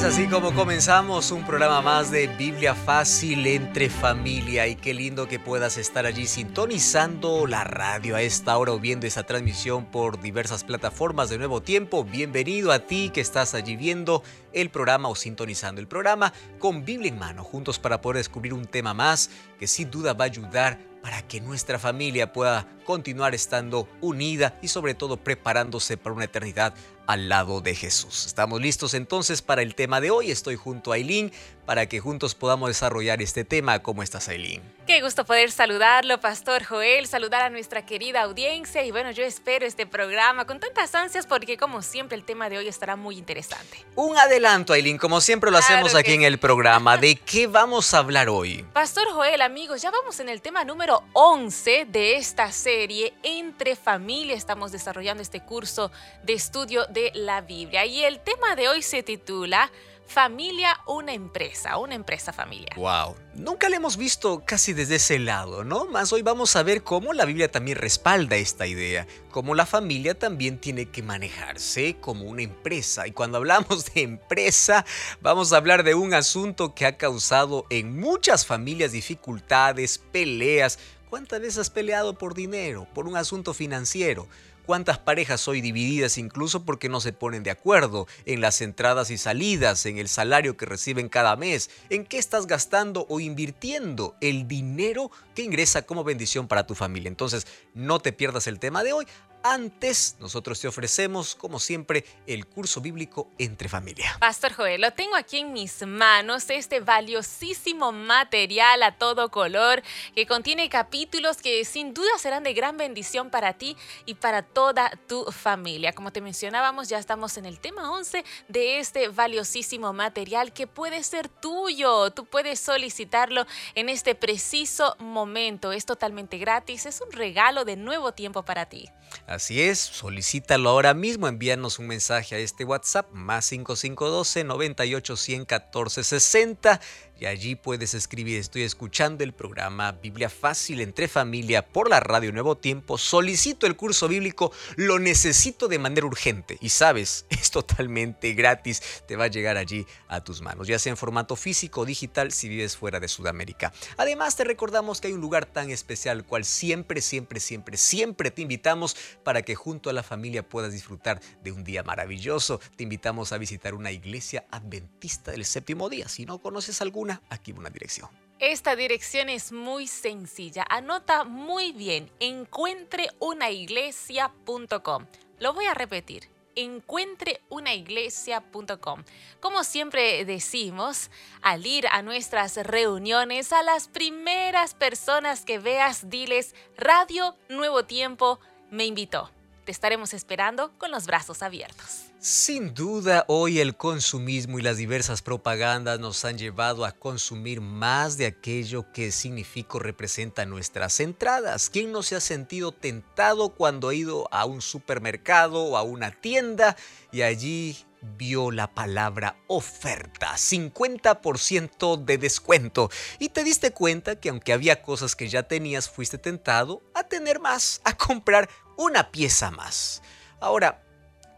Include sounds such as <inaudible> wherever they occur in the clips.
Es así como comenzamos un programa más de Biblia Fácil entre familia. Y qué lindo que puedas estar allí sintonizando la radio a esta hora o viendo esa transmisión por diversas plataformas de Nuevo Tiempo. Bienvenido a ti que estás allí viendo el programa o sintonizando el programa con Biblia en mano, juntos para poder descubrir un tema más que sin duda va a ayudar para que nuestra familia pueda continuar estando unida y sobre todo preparándose para una eternidad al lado de Jesús. Estamos listos entonces para el tema de hoy. Estoy junto a Aileen para que juntos podamos desarrollar este tema. ¿Cómo estás, Aileen? Qué gusto poder saludarlo, Pastor Joel, saludar a nuestra querida audiencia y bueno, yo espero este programa con tantas ansias porque como siempre el tema de hoy estará muy interesante. Un adelanto, Aileen, como siempre lo hacemos aquí en el programa. <laughs> ¿De qué vamos a hablar hoy? Pastor Joel, amigos, ya vamos en el tema número 11 de esta serie Entre Familia. Estamos desarrollando este curso de estudio de la Biblia. Y el tema de hoy se titula Familia, una empresa, una empresa familiar. Wow, nunca le hemos visto casi desde ese lado, ¿no? Más hoy vamos a ver cómo la Biblia también respalda esta idea, cómo la familia también tiene que manejarse como una empresa. Y cuando hablamos de empresa, vamos a hablar de un asunto que ha causado en muchas familias dificultades, peleas. ¿Cuántas veces has peleado por dinero, por un asunto financiero? Cuántas parejas hoy divididas incluso porque no se ponen de acuerdo en las entradas y salidas, en el salario que reciben cada mes, en qué estás gastando o invirtiendo el dinero que ingresa como bendición para tu familia. Entonces, no te pierdas el tema de hoy. Antes, nosotros te ofrecemos, como siempre, el curso bíblico entre familia. Pastor Joel, lo tengo aquí en mis manos, este valiosísimo material a todo color que contiene capítulos que sin duda serán de gran bendición para ti y para toda tu familia. Como te mencionábamos, ya estamos en el tema 11 de este valiosísimo material que puede ser tuyo. Tú puedes solicitarlo en este preciso momento. Es totalmente gratis, es un regalo de nuevo tiempo para ti. Así es, solicítalo ahora mismo, envíanos un mensaje a este WhatsApp más 5512 98 114 60 y allí puedes escribir, estoy escuchando el programa Biblia Fácil entre familia por la radio Nuevo Tiempo, solicito el curso bíblico, lo necesito de manera urgente y sabes, <laughs> es totalmente gratis, te va a llegar allí a tus manos, ya sea en formato físico o digital si vives fuera de Sudamérica. Además te recordamos que hay un lugar tan especial cual siempre, siempre, siempre, siempre te invitamos para que junto a la familia puedas disfrutar de un día maravilloso. Te invitamos a visitar una iglesia adventista del séptimo día. Si no conoces alguna, aquí una dirección. Esta dirección es muy sencilla. Anota muy bien. Encuentreunaiglesia.com. Lo voy a repetir encuentreunaiglesia.com. Como siempre decimos, al ir a nuestras reuniones, a las primeras personas que veas, diles, Radio Nuevo Tiempo me invitó. Te estaremos esperando con los brazos abiertos. Sin duda, hoy el consumismo y las diversas propagandas nos han llevado a consumir más de aquello que significa o representa nuestras entradas. ¿Quién no se ha sentido tentado cuando ha ido a un supermercado o a una tienda y allí vio la palabra oferta, 50% de descuento. Y te diste cuenta que aunque había cosas que ya tenías, fuiste tentado a tener más, a comprar una pieza más. Ahora,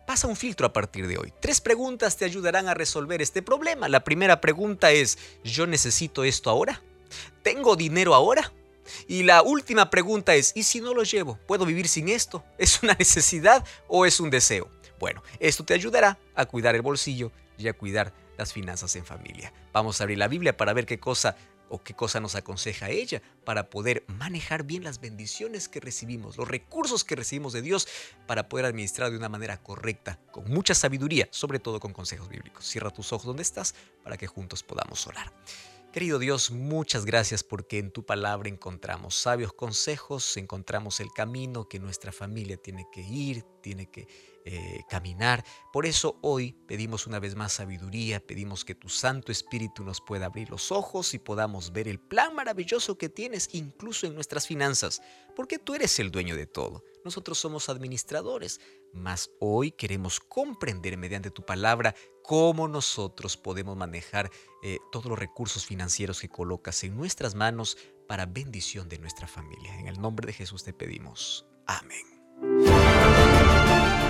Pasa un filtro a partir de hoy. Tres preguntas te ayudarán a resolver este problema. La primera pregunta es, ¿yo necesito esto ahora? ¿Tengo dinero ahora? Y la última pregunta es, ¿y si no lo llevo? ¿Puedo vivir sin esto? <laughs> ¿Es una necesidad o es un deseo? Bueno, esto te ayudará a cuidar el bolsillo y a cuidar las finanzas en familia. Vamos a abrir la Biblia para ver qué cosa o qué cosa nos aconseja ella para poder manejar bien las bendiciones que recibimos, los recursos que recibimos de Dios para poder administrar de una manera correcta, con mucha sabiduría, sobre todo con consejos bíblicos. Cierra tus ojos donde estás para que juntos podamos orar. Querido Dios, muchas gracias porque en tu palabra encontramos sabios consejos, encontramos el camino que nuestra familia tiene que ir, tiene que eh, caminar. Por eso hoy pedimos una vez más sabiduría, pedimos que tu Santo Espíritu nos pueda abrir los ojos y podamos ver el plan maravilloso que tienes incluso en nuestras finanzas, porque tú eres el dueño de todo. Nosotros somos administradores, mas hoy queremos comprender mediante tu palabra cómo nosotros podemos manejar eh, todos los recursos financieros que colocas en nuestras manos para bendición de nuestra familia. En el nombre de Jesús te pedimos. Amén.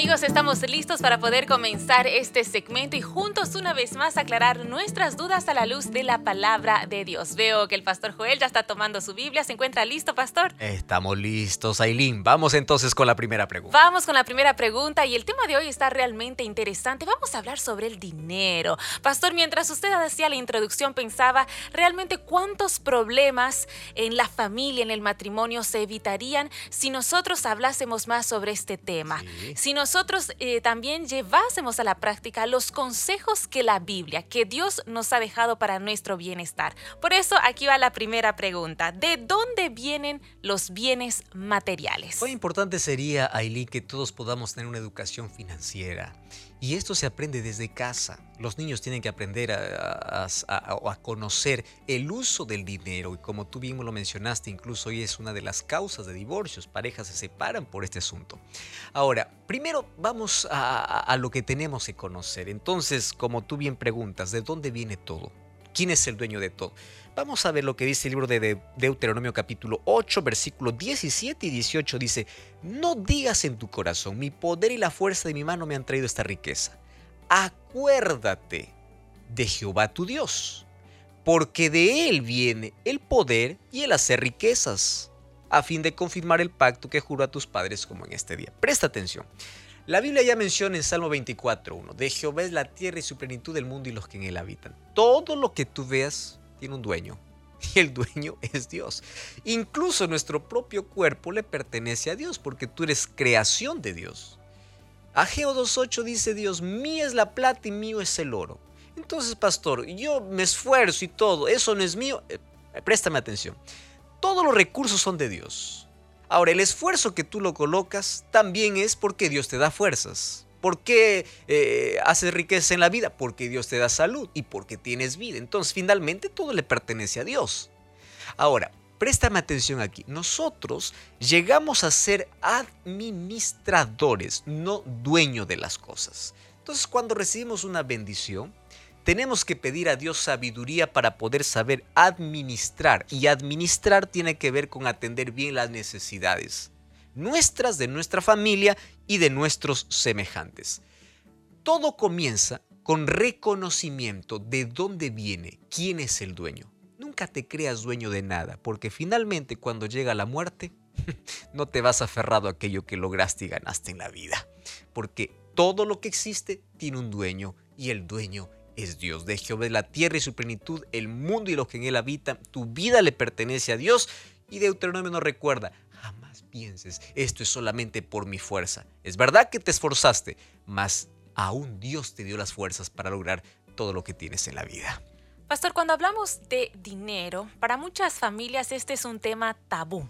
Amigos, estamos listos para poder comenzar este segmento y juntos una vez más aclarar nuestras dudas a la luz de la palabra de Dios. Veo que el pastor Joel ya está tomando su Biblia. ¿Se encuentra listo, pastor? Estamos listos, Aileen. Vamos entonces con la primera pregunta. Vamos con la primera pregunta y el tema de hoy está realmente interesante. Vamos a hablar sobre el dinero. Pastor, mientras usted hacía la introducción pensaba realmente cuántos problemas en la familia, en el matrimonio se evitarían si nosotros hablásemos más sobre este tema. Si nosotros eh, también llevásemos a la práctica los consejos que la Biblia, que Dios nos ha dejado para nuestro bienestar. Por eso aquí va la primera pregunta. ¿De dónde vienen los bienes materiales? Muy importante sería, Aileen, que todos podamos tener una educación financiera. Y esto se aprende desde casa. Los niños tienen que aprender a, conocer el uso del dinero. Y como tú mismo lo mencionaste, incluso hoy es una de las causas de divorcios. Parejas se separan por este asunto. Ahora, primero vamos a, lo que tenemos que conocer. Entonces, como tú bien preguntas, ¿de dónde viene todo? ¿Quién es el dueño de todo? Vamos a ver lo que dice el libro de Deuteronomio capítulo 8, versículos 17 y 18. Dice, no digas en tu corazón, mi poder y la fuerza de mi mano me han traído esta riqueza. Acuérdate de Jehová tu Dios, porque de él viene el poder y el hacer riquezas, a fin de confirmar el pacto que juró a tus padres como en este día. Presta atención. La Biblia ya menciona en Salmo 24.1, de Jehová es la tierra y su plenitud del mundo y los que en él habitan. Todo lo que tú veas tiene un dueño. <laughs> Y el dueño es Dios. Incluso nuestro propio cuerpo le pertenece a Dios porque tú eres creación de Dios. Ageo 2.8 dice Dios, mía es la plata y mío es el oro. Entonces, pastor, yo me esfuerzo y todo, eso no es mío. Eh, préstame atención. Todos los recursos son de Dios. Ahora, el esfuerzo que tú lo colocas también es porque Dios te da fuerzas. ¿Por qué eh, haces riqueza en la vida? Porque Dios te da salud y porque tienes vida. Entonces, finalmente, todo le pertenece a Dios. Ahora, préstame atención aquí. Nosotros llegamos a ser administradores, no dueños de las cosas. Entonces, cuando recibimos una bendición, tenemos que pedir a Dios sabiduría para poder saber administrar. Y administrar tiene que ver con atender bien las necesidades nuestras, de nuestra familia y de nuestros semejantes. Todo comienza con reconocimiento de dónde viene, quién es el dueño. Nunca te creas dueño de nada, porque finalmente cuando llega la muerte, <laughs> no te vas aferrado a aquello que lograste y ganaste en la vida, porque todo lo que existe tiene un dueño y el dueño es Dios. De Jehová la tierra y su plenitud, el mundo y los que en él habitan. Tu vida le pertenece a Dios. Y Deuteronomio nos recuerda, pienses, esto es solamente por mi fuerza. Es verdad que te esforzaste, mas aún Dios te dio las fuerzas para lograr todo lo que tienes en la vida. Pastor, cuando hablamos de dinero, para muchas familias este es un tema tabú.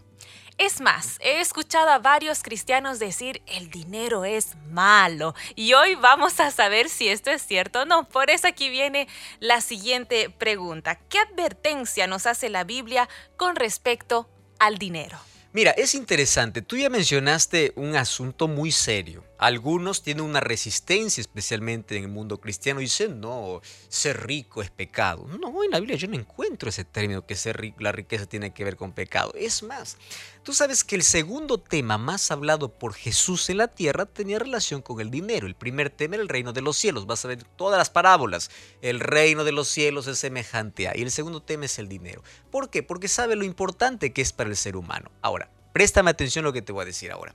Es más, he escuchado a varios cristianos decir el dinero es malo y hoy vamos a saber si esto es cierto o no. Por eso aquí viene la siguiente pregunta. ¿Qué advertencia nos hace la Biblia con respecto al dinero? Mira, es interesante, tú ya mencionaste un asunto muy serio. Algunos tienen una resistencia, especialmente en el mundo cristiano, y dicen, no, ser rico es pecado. No, en la Biblia yo no encuentro ese término que ser rico, la riqueza tiene que ver con pecado. Es más, tú sabes que el segundo tema más hablado por Jesús en la tierra tenía relación con el dinero. El primer tema era el reino de los cielos. Vas a ver todas las parábolas. El reino de los cielos es semejante a. Y el segundo tema es el dinero. ¿Por qué? Porque sabe lo importante que es para el ser humano. Ahora, préstame atención a lo que te voy a decir ahora.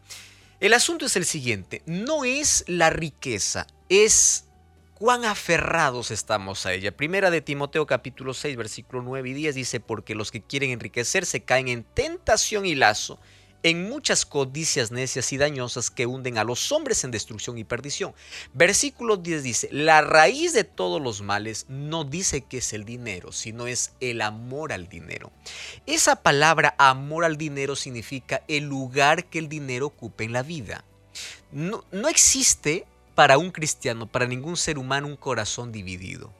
El asunto es el siguiente, no es la riqueza, es cuán aferrados estamos a ella. Primera de Timoteo capítulo 6 versículo 9 y 10 dice, porque los que quieren enriquecerse caen en tentación y lazo, en muchas codicias necias y dañosas que hunden a los hombres en destrucción y perdición. Versículo 10 dice, la raíz de todos los males no dice que es el dinero, sino es el amor al dinero. Esa palabra amor al dinero significa el lugar que el dinero ocupe en la vida. No, no existe para un cristiano, para ningún ser humano, un corazón dividido.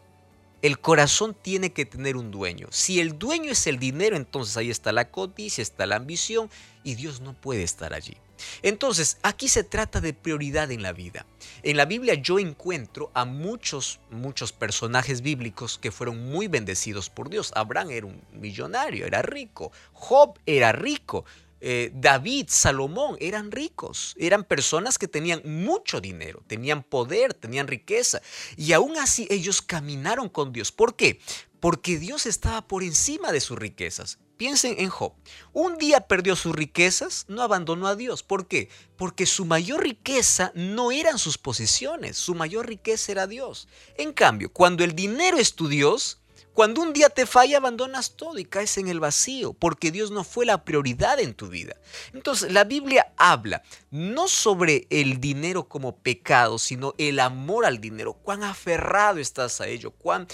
El corazón tiene que tener un dueño. Si el dueño es el dinero, entonces ahí está la codicia, está la ambición y Dios no puede estar allí. Entonces, aquí se trata de prioridad en la vida. En la Biblia yo encuentro a muchos, muchos personajes bíblicos que fueron muy bendecidos por Dios. Abraham era un millonario, era rico. Job era rico. Eh, David, Salomón eran ricos, eran personas que tenían mucho dinero, tenían poder, tenían riqueza. Y aún así ellos caminaron con Dios. ¿Por qué? Porque Dios estaba por encima de sus riquezas. Piensen en Job. Un día perdió sus riquezas, no abandonó a Dios. ¿Por qué? Porque su mayor riqueza no eran sus posesiones, su mayor riqueza era Dios. En cambio, cuando el dinero es tu Dios, cuando un día te falla, abandonas todo y caes en el vacío, porque Dios no fue la prioridad en tu vida. Entonces, la Biblia habla no sobre el dinero como pecado, sino el amor al dinero. Cuán aferrado estás a ello. Cuán,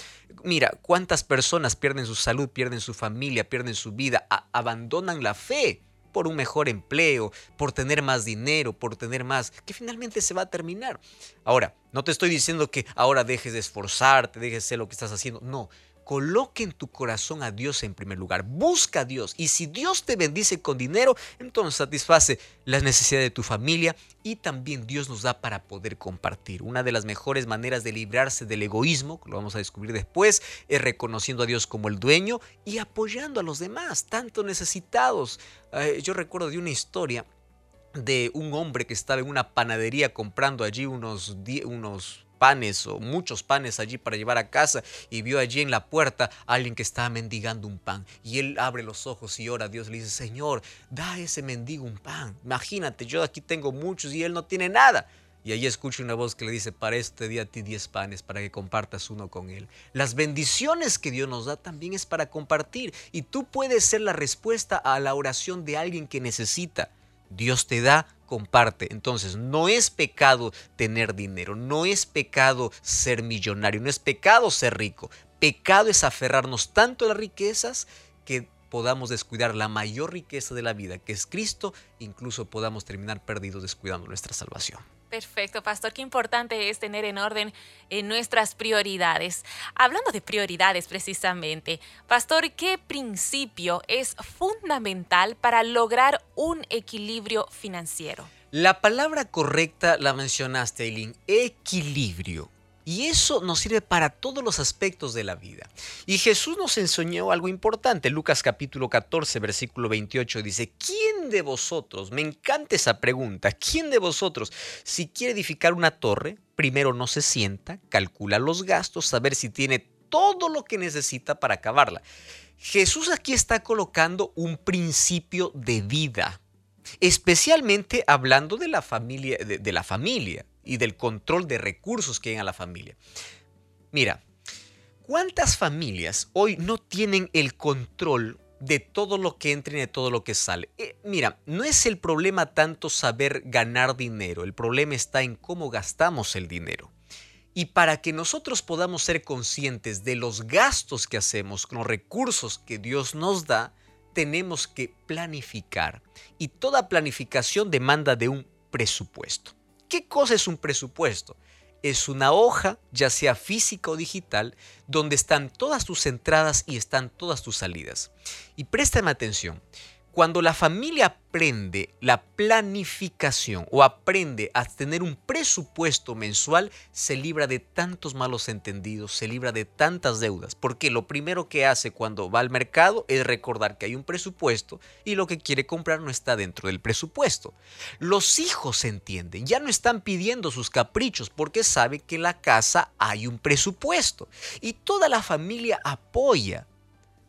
mira, cuántas personas pierden su salud, pierden su familia, pierden su vida, abandonan la fe por un mejor empleo, por tener más dinero, por tener más, que finalmente se va a terminar. Ahora, no te estoy diciendo que ahora dejes de esforzarte, dejes de hacer lo que estás haciendo. No, Coloque en tu corazón a Dios en primer lugar. Busca a Dios. Y si Dios te bendice con dinero, entonces satisface las necesidades de tu familia y también Dios nos da para poder compartir. Una de las mejores maneras de librarse del egoísmo, que lo vamos a descubrir después, es reconociendo a Dios como el dueño y apoyando a los demás, tanto necesitados. Eh, yo recuerdo de una historia de un hombre que estaba en una panadería comprando allí unos, unos panes o muchos panes allí para llevar a casa y vio allí en la puerta a alguien que estaba mendigando un pan. Y él abre los ojos y ora a Dios, le dice, Señor, da a ese mendigo un pan. Imagínate, yo aquí tengo muchos y él no tiene nada. Y allí escucha una voz que le dice, para este día a ti diez panes, para que compartas uno con él. Las bendiciones que Dios nos da también es para compartir. Y tú puedes ser la respuesta a la oración de alguien que necesita. Dios te da, comparte. Entonces, no es pecado tener dinero, no es pecado ser millonario, no es pecado ser rico. Pecado es aferrarnos tanto a las riquezas que podamos descuidar la mayor riqueza de la vida, que es Cristo, incluso podamos terminar perdidos descuidando nuestra salvación. Perfecto, pastor. Qué importante es tener en orden en nuestras prioridades. Hablando de prioridades precisamente, pastor, ¿qué principio es fundamental para lograr un equilibrio financiero? La palabra correcta la mencionaste, Eileen, equilibrio. Y eso nos sirve para todos los aspectos de la vida. Y Jesús nos enseñó algo importante. Lucas capítulo 14, versículo 28 dice, ¿quién de vosotros, me encanta esa pregunta, ¿quién de vosotros, si quiere edificar una torre, primero no se sienta, calcula los gastos, saber si tiene todo lo que necesita para acabarla? Jesús aquí está colocando un principio de vida, especialmente hablando de la familia, de la familia y del control de recursos que hay en la familia. Mira, ¿cuántas familias hoy no tienen el control de todo lo que entra y de todo lo que sale? Eh, mira, no es el problema tanto saber ganar dinero, el problema está en cómo gastamos el dinero. Y para que nosotros podamos ser conscientes de los gastos que hacemos con los recursos que Dios nos da, tenemos que planificar. Y toda planificación demanda de un presupuesto. ¿Qué cosa es un presupuesto? Es una hoja, ya sea física o digital, donde están todas tus entradas y están todas tus salidas. Y préstame atención, cuando la familia aprende la planificación o aprende a tener un presupuesto mensual, se libra de tantos malos entendidos, se libra de tantas deudas, porque lo primero que hace cuando va al mercado es recordar que hay un presupuesto y lo que quiere comprar no está dentro del presupuesto. Los hijos entienden, ya no están pidiendo sus caprichos porque sabe que en la casa hay un presupuesto y toda la familia apoya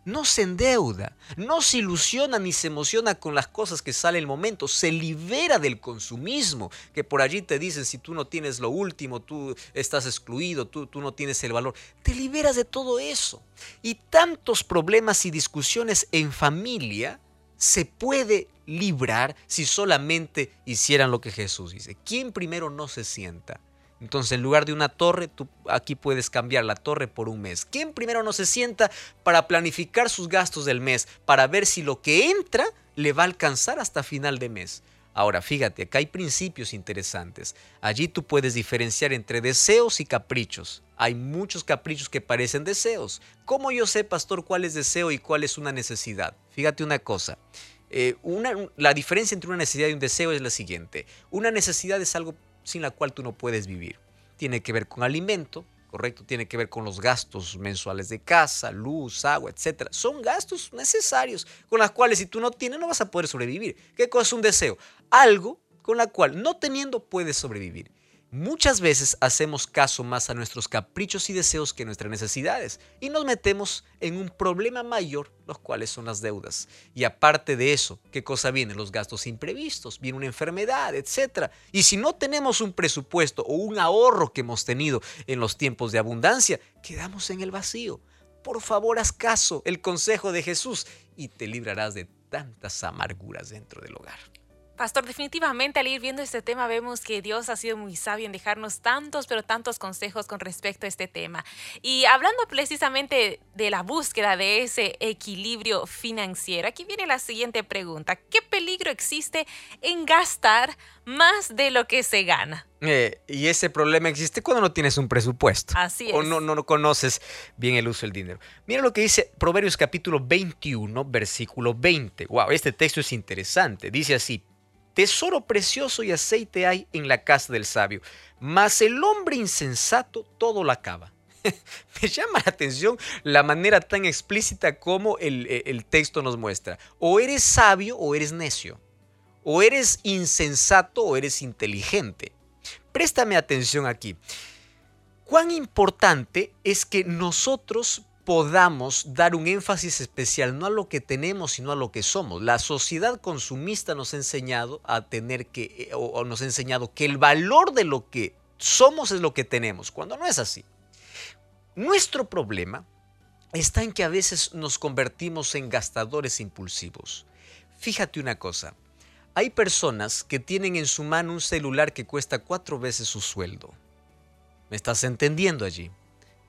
no se endeuda, no se ilusiona ni se emociona con las cosas que sale el momento, se libera del consumismo, que por allí te dicen si tú no tienes lo último, tú estás excluido, tú, tú no tienes el valor, te liberas de todo eso. Y tantos problemas y discusiones en familia se puede librar si solamente hicieran lo que Jesús dice. ¿Quién primero no se sienta? Entonces, en lugar de una torre, tú aquí puedes cambiar la torre por un mes. ¿Quién primero no se sienta para planificar sus gastos del mes, para ver si lo que entra le va a alcanzar hasta final de mes? Ahora, fíjate, acá hay principios interesantes. Allí tú puedes diferenciar entre deseos y caprichos. Hay muchos caprichos que parecen deseos. ¿Cómo yo sé, pastor, cuál es deseo y cuál es una necesidad? Fíjate una cosa. Eh, la diferencia entre una necesidad y un deseo es la siguiente. Una necesidad es algo sin la cual tú no puedes vivir. Tiene que ver con alimento, ¿correcto? Tiene que ver con los gastos mensuales de casa, luz, agua, etc. Son gastos necesarios con los cuales si tú no tienes no vas a poder sobrevivir. ¿Qué cosa es un deseo? Algo con la cual no teniendo puedes sobrevivir. Muchas veces hacemos caso más a nuestros caprichos y deseos que a nuestras necesidades y nos metemos en un problema mayor, los cuales son las deudas. Y aparte de eso, ¿qué cosa viene? Los gastos imprevistos, viene una enfermedad, etc. Y si no tenemos un presupuesto o un ahorro que hemos tenido en los tiempos de abundancia, quedamos en el vacío. Por favor, haz caso el consejo de Jesús y te librarás de tantas amarguras dentro del hogar. Pastor, definitivamente al ir viendo este tema vemos que Dios ha sido muy sabio en dejarnos tantos, pero tantos consejos con respecto a este tema. Y hablando precisamente de la búsqueda de ese equilibrio financiero, aquí viene la siguiente pregunta. ¿Qué peligro existe en gastar más de lo que se gana? Eh, y ese problema existe cuando no tienes un presupuesto. Así es. O no, no, no conoces bien el uso del dinero. Mira lo que dice Proverbios capítulo 21, versículo 20. Wow, este texto es interesante. Dice así, Tesoro precioso y aceite hay en la casa del sabio, mas el hombre insensato todo lo acaba. <laughs> Me llama la atención la manera tan explícita como el, eh, el, texto nos muestra. O eres sabio o eres necio. O eres insensato o eres inteligente. Préstame atención aquí. Cuán importante es que nosotros podamos dar un énfasis especial no a lo que tenemos, sino a lo que somos. La sociedad consumista nos ha enseñado a tener que, eh, o, nos ha enseñado que el valor de lo que somos es lo que tenemos, cuando no es así. Nuestro problema está en que a veces nos convertimos en gastadores impulsivos. Fíjate una cosa, hay personas que tienen en su mano un celular que cuesta cuatro veces su sueldo. ¿Me estás entendiendo allí?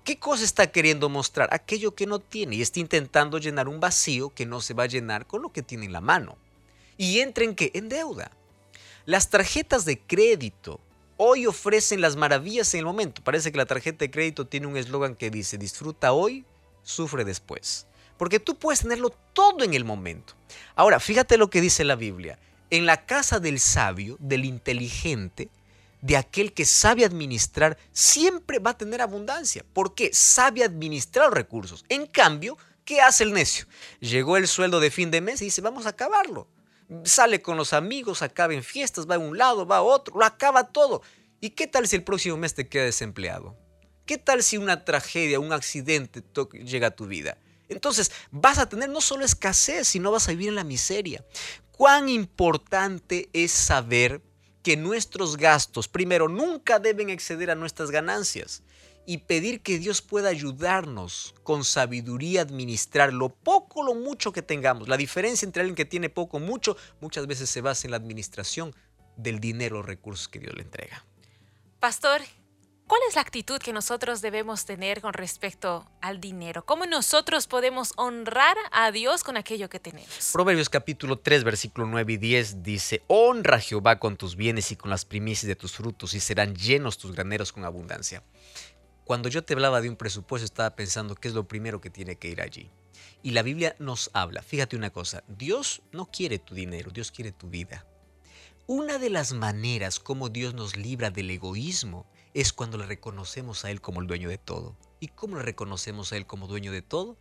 ¿Qué cosa está queriendo mostrar? Aquello que no tiene y está intentando llenar un vacío que no se va a llenar con lo que tiene en la mano. ¿Y entra en qué? En deuda. Las tarjetas de crédito hoy ofrecen las maravillas en el momento. Parece que la tarjeta de crédito tiene un eslogan que dice, disfruta hoy, sufre después. Porque tú puedes tenerlo todo en el momento. Ahora, fíjate lo que dice la Biblia. En la casa del sabio, del inteligente, de aquel que sabe administrar siempre va a tener abundancia, porque sabe administrar recursos. En cambio, ¿qué hace el necio? Llegó el sueldo de fin de mes y dice, vamos a acabarlo. Sale con los amigos, acaba en fiestas, va a un lado, va a otro, lo acaba todo. ¿Y qué tal si el próximo mes te queda desempleado? ¿Qué tal si una tragedia, un accidente llega a tu vida? Entonces vas a tener no solo escasez, sino vas a vivir en la miseria. Cuán importante es saber que nuestros gastos, primero, nunca deben exceder a nuestras ganancias y pedir que Dios pueda ayudarnos con sabiduría a administrar lo poco o lo mucho que tengamos. La diferencia entre alguien que tiene poco o mucho muchas veces se basa en la administración del dinero o recursos que Dios le entrega. Pastor, ¿Cuál es la actitud que nosotros debemos tener con respecto al dinero? ¿Cómo nosotros podemos honrar a Dios con aquello que tenemos? Proverbios capítulo 3, versículo 9 y 10 dice, Honra a Jehová con tus bienes y con las primicias de tus frutos y serán llenos tus graneros con abundancia. Cuando yo te hablaba de un presupuesto estaba pensando qué es lo primero que tiene que ir allí. Y la Biblia nos habla, fíjate una cosa, Dios no quiere tu dinero, Dios quiere tu vida. Una de las maneras como Dios nos libra del egoísmo es cuando le reconocemos a Él como el dueño de todo. ¿Y cómo le reconocemos a Él como dueño de todo?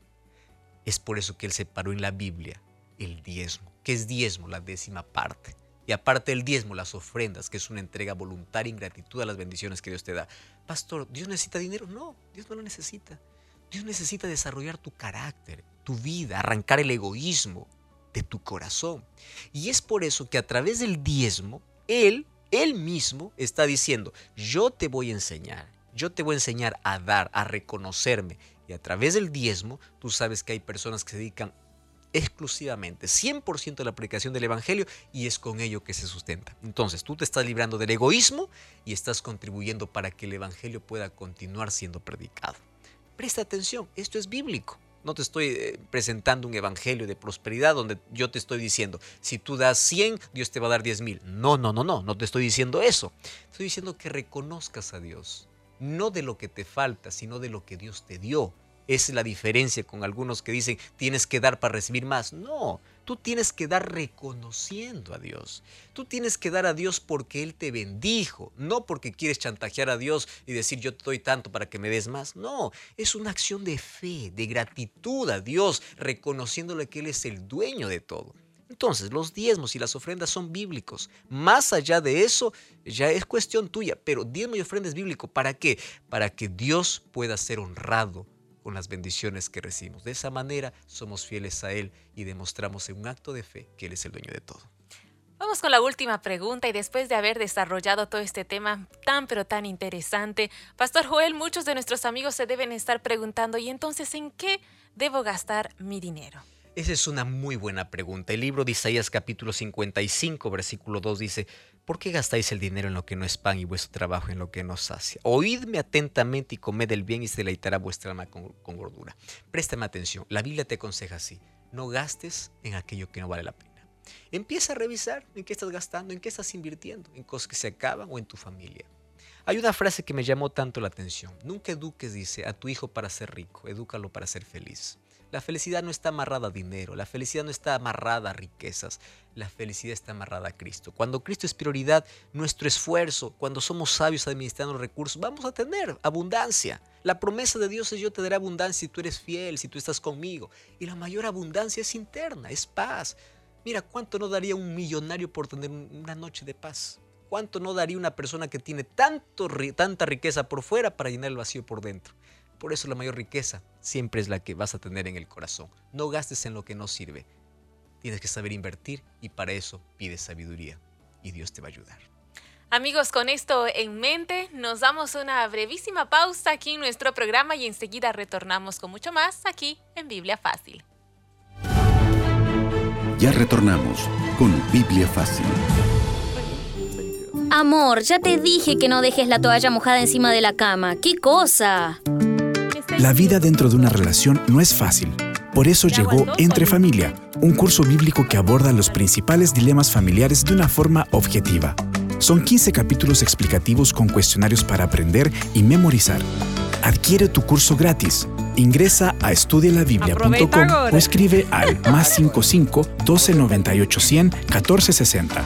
Es por eso que Él separó en la Biblia el diezmo. ¿Qué es diezmo? La décima parte. Y aparte del diezmo, las ofrendas, que es una entrega voluntaria en gratitud a las bendiciones que Dios te da. Pastor, ¿Dios necesita dinero? No, Dios no lo necesita. Dios necesita desarrollar tu carácter, tu vida, arrancar el egoísmo de tu corazón. Y es por eso que a través del diezmo, Él él mismo está diciendo, yo te voy a enseñar, yo te voy a enseñar a dar, a reconocerme. Y a través del diezmo, tú sabes que hay personas que se dedican exclusivamente, 100% de la aplicación del Evangelio y es con ello que se sustenta. Entonces, tú te estás librando del egoísmo y estás contribuyendo para que el Evangelio pueda continuar siendo predicado. Presta atención, esto es bíblico. No te estoy eh, presentando un evangelio de prosperidad donde yo te estoy diciendo, si tú das 100, Dios te va a dar 10 mil. No, no, no, no, no te estoy diciendo eso. Estoy diciendo que reconozcas a Dios, no de lo que te falta, sino de lo que Dios te dio. Es la diferencia con algunos que dicen tienes que dar para recibir más. No, tú tienes que dar reconociendo a Dios. Tú tienes que dar a Dios porque Él te bendijo, no porque quieres chantajear a Dios y decir yo te doy tanto para que me des más. No, es una acción de fe, de gratitud a Dios, reconociéndole que Él es el dueño de todo. Entonces, los diezmos y las ofrendas son bíblicos. Más allá de eso, ya es cuestión tuya, pero diezmo y ofrenda es. ¿Para qué? Para que Dios pueda ser honrado con las bendiciones que recibimos. De esa manera somos fieles a Él y demostramos en un acto de fe que Él es el dueño de todo. Vamos con la última pregunta y después de haber desarrollado todo este tema tan pero tan interesante, Pastor Joel, muchos de nuestros amigos se deben estar preguntando, ¿y entonces en qué debo gastar mi dinero? Esa es una muy buena pregunta. El libro de Isaías capítulo 55, versículo 2 dice, ¿por qué gastáis el dinero en lo que no es pan y vuestro trabajo en lo que no sacia? Oídme atentamente y comed el bien y se deleitará vuestra alma con, gordura. Préstame atención, la Biblia te aconseja así, no gastes en aquello que no vale la pena. Empieza a revisar en qué estás gastando, en qué estás invirtiendo, en cosas que se acaban o en tu familia. Hay una frase que me llamó tanto la atención. Nunca eduques, dice, a tu hijo para ser rico, edúcalo para ser feliz. La felicidad no está amarrada a dinero, la felicidad no está amarrada a riquezas, la felicidad está amarrada a Cristo. Cuando Cristo es prioridad, nuestro esfuerzo, cuando somos sabios administrando recursos, vamos a tener abundancia. La promesa de Dios es yo te daré abundancia si tú eres fiel, si tú estás conmigo. Y la mayor abundancia es interna, es paz. Mira, ¿cuánto no daría un millonario por tener una noche de paz? ¿Cuánto no daría una persona que tiene tanto, tanta riqueza por fuera para llenar el vacío por dentro? Por eso la mayor riqueza siempre es la que vas a tener en el corazón. No gastes en lo que no sirve. Tienes que saber invertir y para eso pides sabiduría y Dios te va a ayudar. Amigos, con esto en mente, nos damos una brevísima pausa aquí en nuestro programa y enseguida retornamos con mucho más aquí en Biblia Fácil. Ya retornamos con Biblia Fácil. Amor, ya te dije que no dejes la toalla mojada encima de la cama. ¿Qué cosa? La vida dentro de una relación no es fácil. Por eso llegó Entre Familia, un curso bíblico que aborda los principales dilemas familiares de una forma objetiva. Son 15 capítulos explicativos con cuestionarios para aprender y memorizar. Adquiere tu curso gratis. Ingresa a estudialabiblia.com o escribe al más 55 12 98 100 14 60.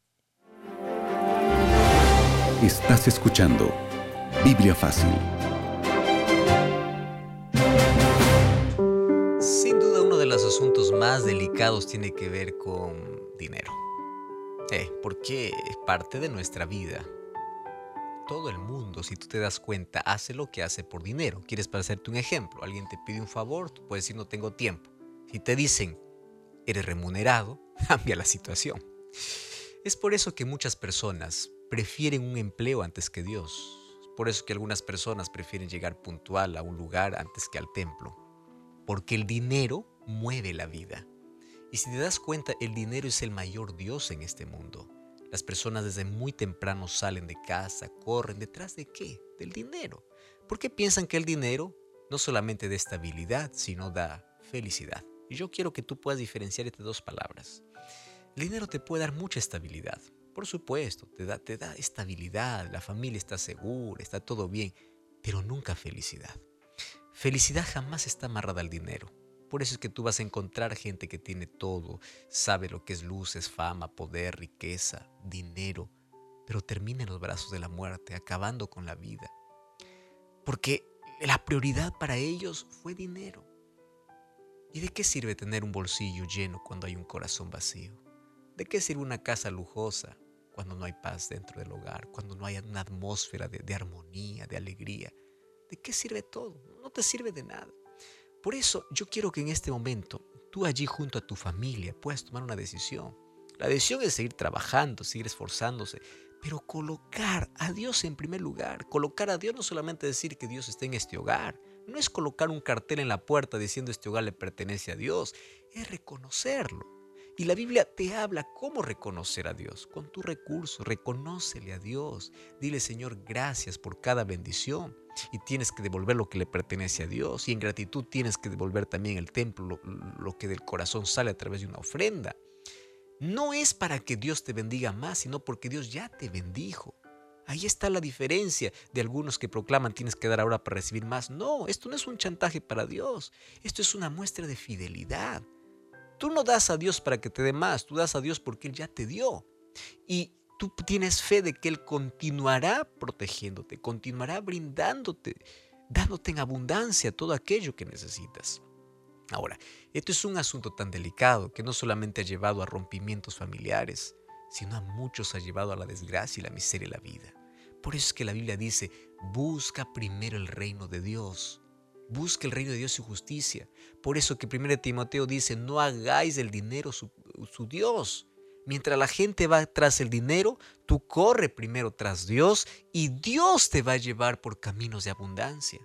Estás escuchando Biblia Fácil. Sin duda uno de los asuntos más delicados tiene que ver con dinero. Eh, porque es parte de nuestra vida. Todo el mundo, si tú te das cuenta, hace lo que hace por dinero. ¿Quieres para hacerte un ejemplo? Alguien te pide un favor, tú puedes decir no tengo tiempo. Si te dicen eres remunerado, <laughs> cambia la situación. Es por eso que muchas personas prefieren un empleo antes que Dios. Por eso que algunas personas prefieren llegar puntual a un lugar antes que al templo. Porque el dinero mueve la vida. Y si te das cuenta, el dinero es el mayor Dios en este mundo. Las personas desde muy temprano salen de casa, corren detrás de qué? Del dinero. Porque piensan que el dinero no solamente da estabilidad, sino da felicidad. Y yo quiero que tú puedas diferenciar estas dos palabras. El dinero te puede dar mucha estabilidad, por supuesto, te da, te da estabilidad, la familia está segura, está todo bien, pero nunca felicidad. Felicidad jamás está amarrada al dinero. Por eso es que tú vas a encontrar gente que tiene todo, sabe lo que es luces, fama, poder, riqueza, dinero, pero termina en los brazos de la muerte, acabando con la vida. Porque la prioridad para ellos fue dinero. ¿Y de qué sirve tener un bolsillo lleno cuando hay un corazón vacío? ¿De qué sirve una casa lujosa cuando no hay paz dentro del hogar, cuando no hay una atmósfera de, armonía, de alegría? ¿De qué sirve todo? No te sirve de nada. Por eso yo quiero que en este momento tú allí junto a tu familia puedas tomar una decisión. La decisión es seguir trabajando, seguir esforzándose, pero colocar a Dios en primer lugar. Colocar a Dios no solamente decir que Dios está en este hogar, no es colocar un cartel en la puerta diciendo este hogar le pertenece a Dios, es reconocerlo. Y la Biblia te habla cómo reconocer a Dios. Con tu recurso, reconócele a Dios. Dile, Señor, gracias por cada bendición. Y tienes que devolver lo que le pertenece a Dios. Y en gratitud tienes que devolver también el templo, lo, lo que del corazón sale a través de una ofrenda. No es para que Dios te bendiga más, sino porque Dios ya te bendijo. Ahí está la diferencia de algunos que proclaman tienes que dar ahora para recibir más. No, esto no es un chantaje para Dios. Esto es una muestra de fidelidad. Tú no das a Dios para que te dé más, tú das a Dios porque Él ya te dio. Y tú tienes fe de que Él continuará protegiéndote, continuará brindándote, dándote en abundancia todo aquello que necesitas. Ahora, esto es un asunto tan delicado que no solamente ha llevado a rompimientos familiares, sino a muchos ha llevado a la desgracia y la miseria de la vida. Por eso es que la Biblia dice, busca primero el reino de Dios. Busca el reino de Dios y justicia. Por eso que 1 Timoteo dice, no hagáis del dinero su, su Dios. Mientras la gente va tras el dinero, tú corre primero tras Dios y Dios te va a llevar por caminos de abundancia.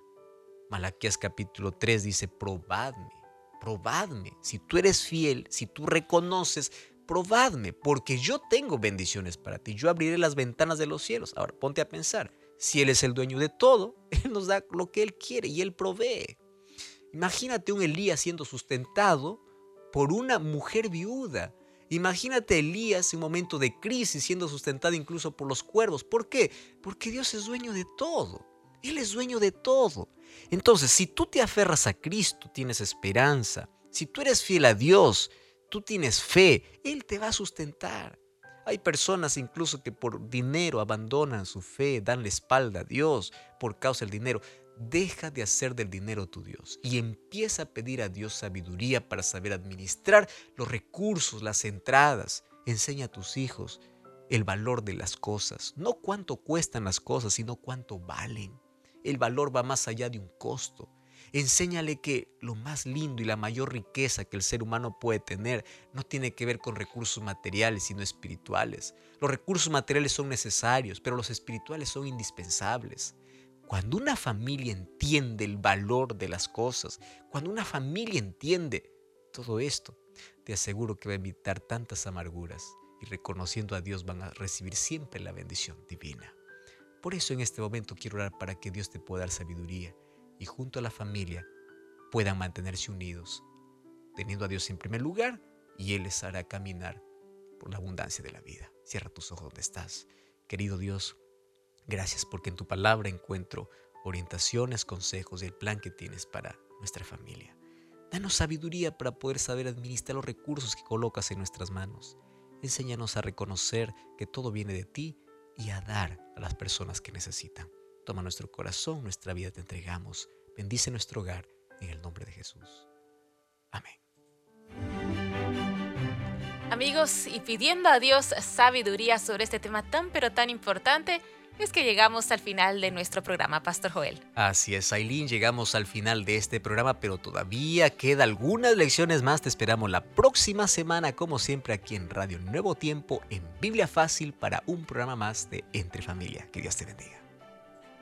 Malaquías capítulo 3 dice, probadme, probadme. Si tú eres fiel, si tú reconoces, probadme, porque yo tengo bendiciones para ti. Yo abriré las ventanas de los cielos. Ahora, ponte a pensar, si Él es el dueño de todo, <laughs> Él nos da lo que Él quiere y Él provee. Imagínate un Elías siendo sustentado por una mujer viuda. Imagínate Elías en un momento de crisis siendo sustentado incluso por los cuervos. ¿Por qué? Porque Dios es dueño de todo. Él es dueño de todo. Entonces, si tú te aferras a Cristo, tienes esperanza. Si tú eres fiel a Dios, tú tienes fe, Él te va a sustentar. Hay personas incluso que por dinero abandonan su fe, dan la espalda a Dios por causa del dinero. Deja de hacer del dinero tu Dios y empieza a pedir a Dios sabiduría para saber administrar los recursos, las entradas. Enseña a tus hijos el valor de las cosas, no cuánto cuestan las cosas, sino cuánto valen. El valor va más allá de un costo. Enséñale que lo más lindo y la mayor riqueza que el ser humano puede tener no tiene que ver con recursos materiales, sino espirituales. Los recursos materiales son necesarios, pero los espirituales son indispensables. Cuando una familia entiende el valor de las cosas, cuando una familia entiende todo esto, te aseguro que va a evitar tantas amarguras y reconociendo a Dios van a recibir siempre la bendición divina. Por eso en este momento quiero orar para que Dios te pueda dar sabiduría y junto a la familia puedan mantenerse unidos, teniendo a Dios en primer lugar y Él les hará caminar por la abundancia de la vida. Cierra tus ojos donde estás. Querido Dios, gracias porque en tu palabra encuentro orientaciones, consejos y el plan que tienes para nuestra familia. Danos sabiduría para poder saber administrar los recursos que colocas en nuestras manos. Enséñanos a reconocer que todo viene de ti y a dar a las personas que necesitan. Toma nuestro corazón, nuestra vida te entregamos. Bendice nuestro hogar en el nombre de Jesús. Amén. Amigos, y pidiendo a Dios sabiduría sobre este tema tan pero tan importante, es que llegamos al final de nuestro programa, Pastor Joel. Así es, Aileen, llegamos al final de este programa, pero todavía queda algunas lecciones más. Te esperamos la próxima semana, como siempre, aquí en Radio Nuevo Tiempo, en Biblia Fácil, para un programa más de Entre Familia. Que Dios te bendiga.